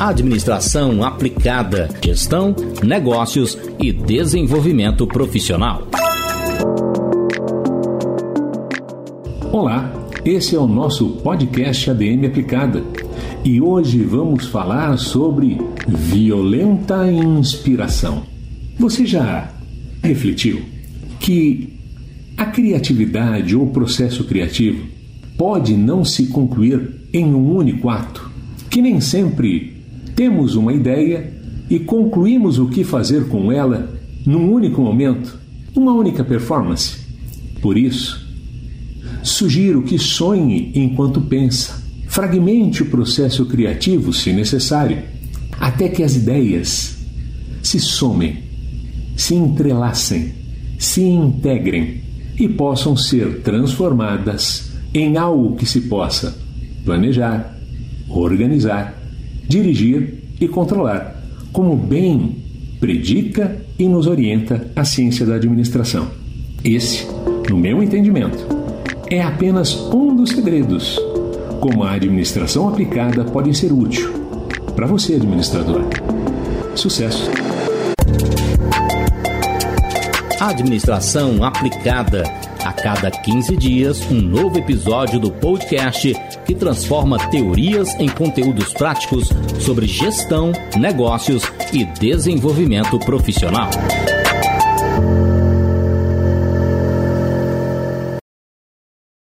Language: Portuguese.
Administração aplicada, gestão, negócios e desenvolvimento profissional. Olá, esse é o nosso podcast ADM Aplicada e hoje vamos falar sobre violenta inspiração. Você já refletiu que a criatividade ou processo criativo pode não se concluir em um único ato? Que nem sempre temos uma ideia e concluímos o que fazer com ela num único momento, uma única performance. Por isso, sugiro que sonhe enquanto pensa. Fragmente o processo criativo, se necessário, até que as ideias se somem, se entrelacem, se integrem e possam ser transformadas em algo que se possa planejar, organizar dirigir e controlar, como bem predica e nos orienta a ciência da administração. Esse, no meu entendimento, é apenas um dos segredos como a administração aplicada pode ser útil para você, administrador. Sucesso! Administração aplicada. A cada 15 dias, um novo episódio do podcast que transforma teorias em conteúdos práticos sobre gestão, negócios e desenvolvimento profissional.